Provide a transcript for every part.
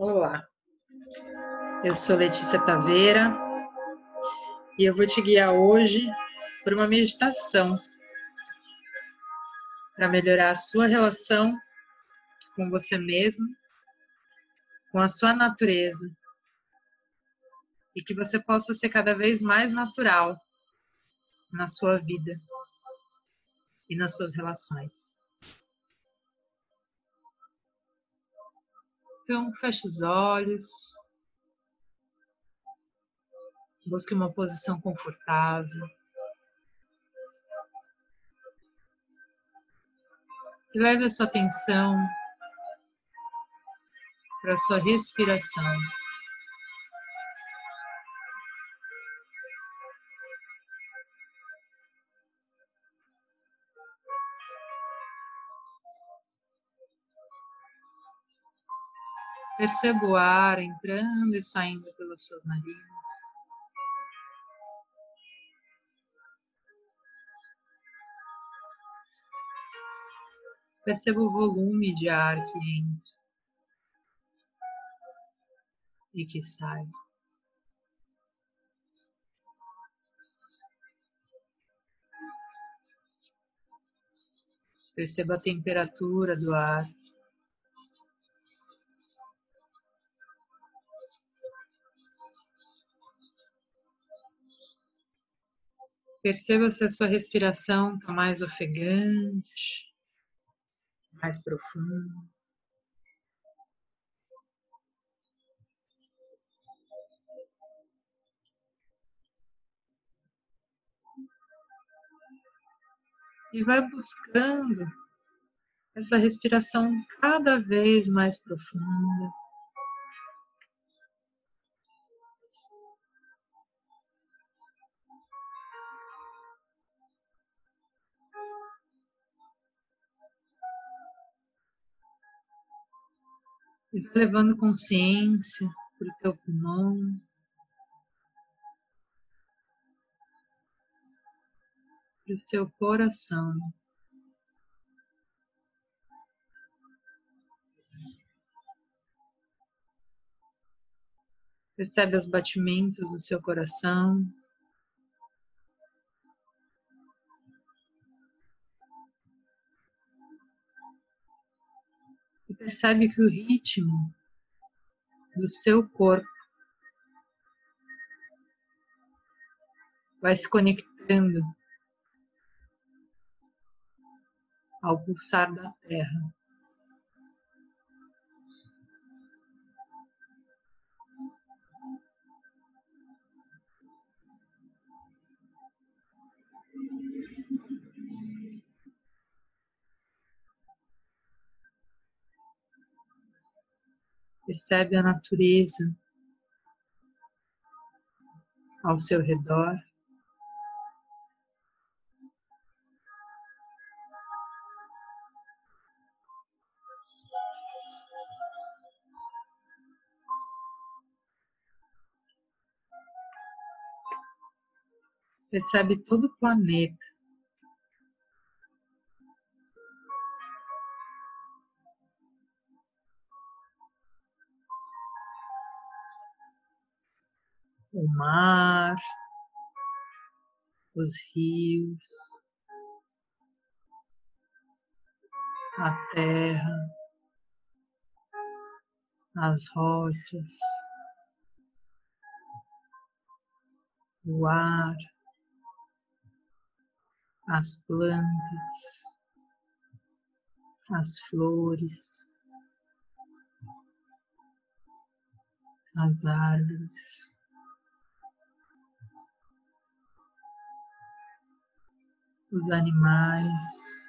Olá, eu sou Letícia Taveira e eu vou te guiar hoje por uma meditação para melhorar a sua relação com você mesmo, com a sua natureza e que você possa ser cada vez mais natural na sua vida e nas suas relações. Então, feche os olhos. Busque uma posição confortável. E leve a sua atenção para a sua respiração. Perceba o ar entrando e saindo pelas suas narinas. Perceba o volume de ar que entra e que sai. Perceba a temperatura do ar. Perceba se a sua respiração está mais ofegante, mais profunda. E vai buscando essa respiração cada vez mais profunda. E vai levando consciência para o teu pulmão. Para o seu coração. Percebe os batimentos do seu coração. Percebe que o ritmo do seu corpo vai se conectando ao pulsar da terra. Percebe a natureza ao seu redor. Percebe todo o planeta. Mar, os rios, a terra, as rochas, o ar, as plantas, as flores, as árvores. Os animais.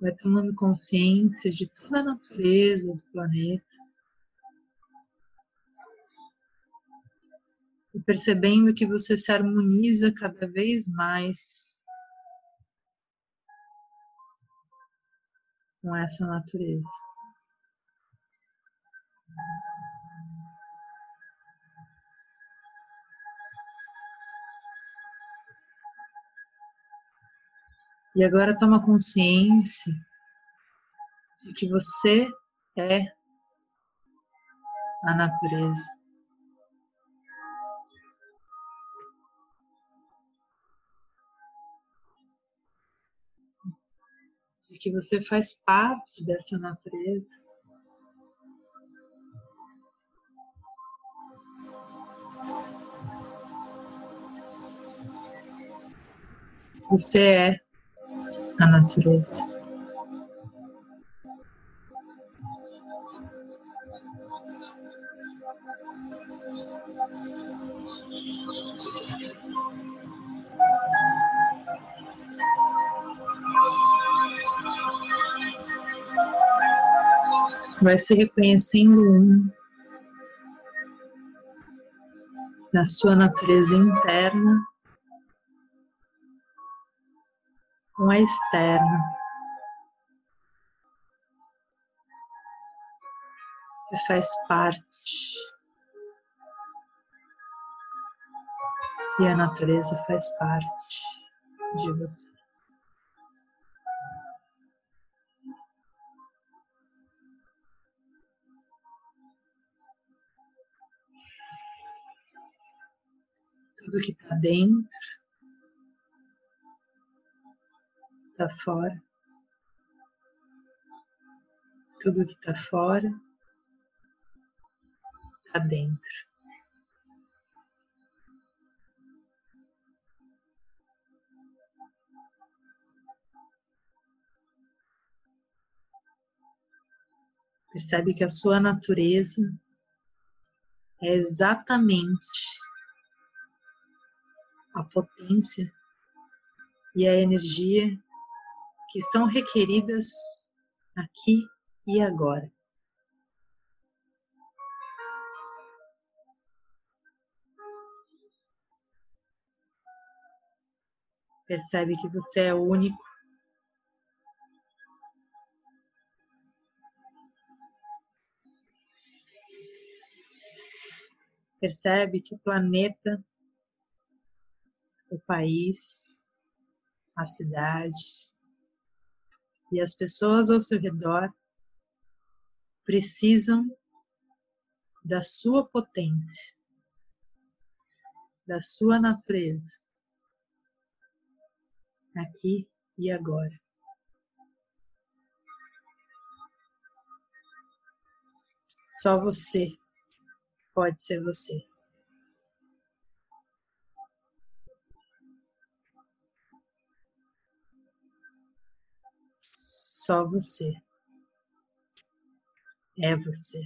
Vai tomando consciência de toda a natureza do planeta. E percebendo que você se harmoniza cada vez mais com essa natureza. E agora toma consciência de que você é a natureza. De que você faz parte dessa natureza. Você é a natureza. vai se reconhecendo um na sua natureza interna com a externa. Que faz parte. E a natureza faz parte de você. tudo que está dentro está fora, tudo que está fora está dentro. Percebe que a sua natureza é exatamente a potência e a energia que são requeridas aqui e agora. Percebe que você é único. Percebe que o planeta o país, a cidade e as pessoas ao seu redor precisam da sua potência, da sua natureza, aqui e agora. Só você pode ser você. Só você. É você.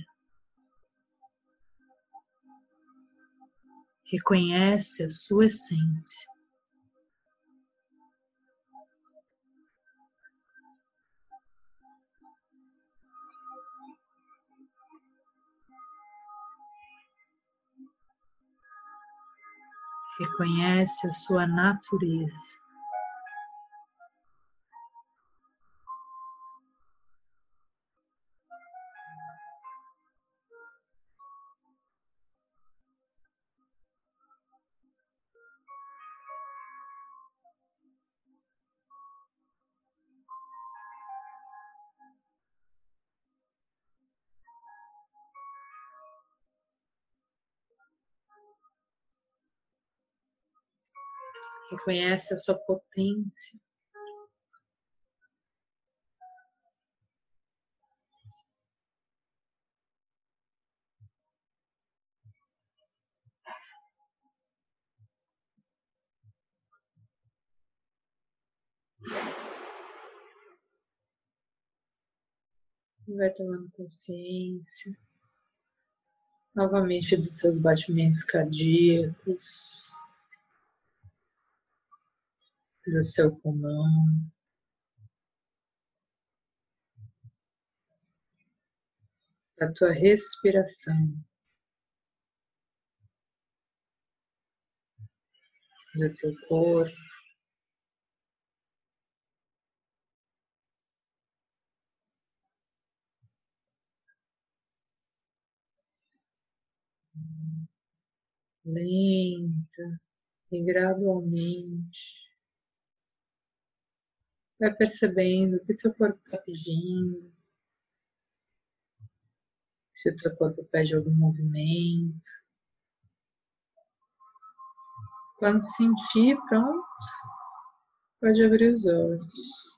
Reconhece a sua essência. Reconhece a sua natureza. Reconhece a sua potência. E vai tomando consciência novamente dos seus batimentos cardíacos. Do seu pulmão. Da tua respiração. Do teu corpo. Lenta e gradualmente Vai percebendo o que o seu corpo está pedindo. Se o seu corpo pede algum movimento. Quando sentir pronto, pode abrir os olhos.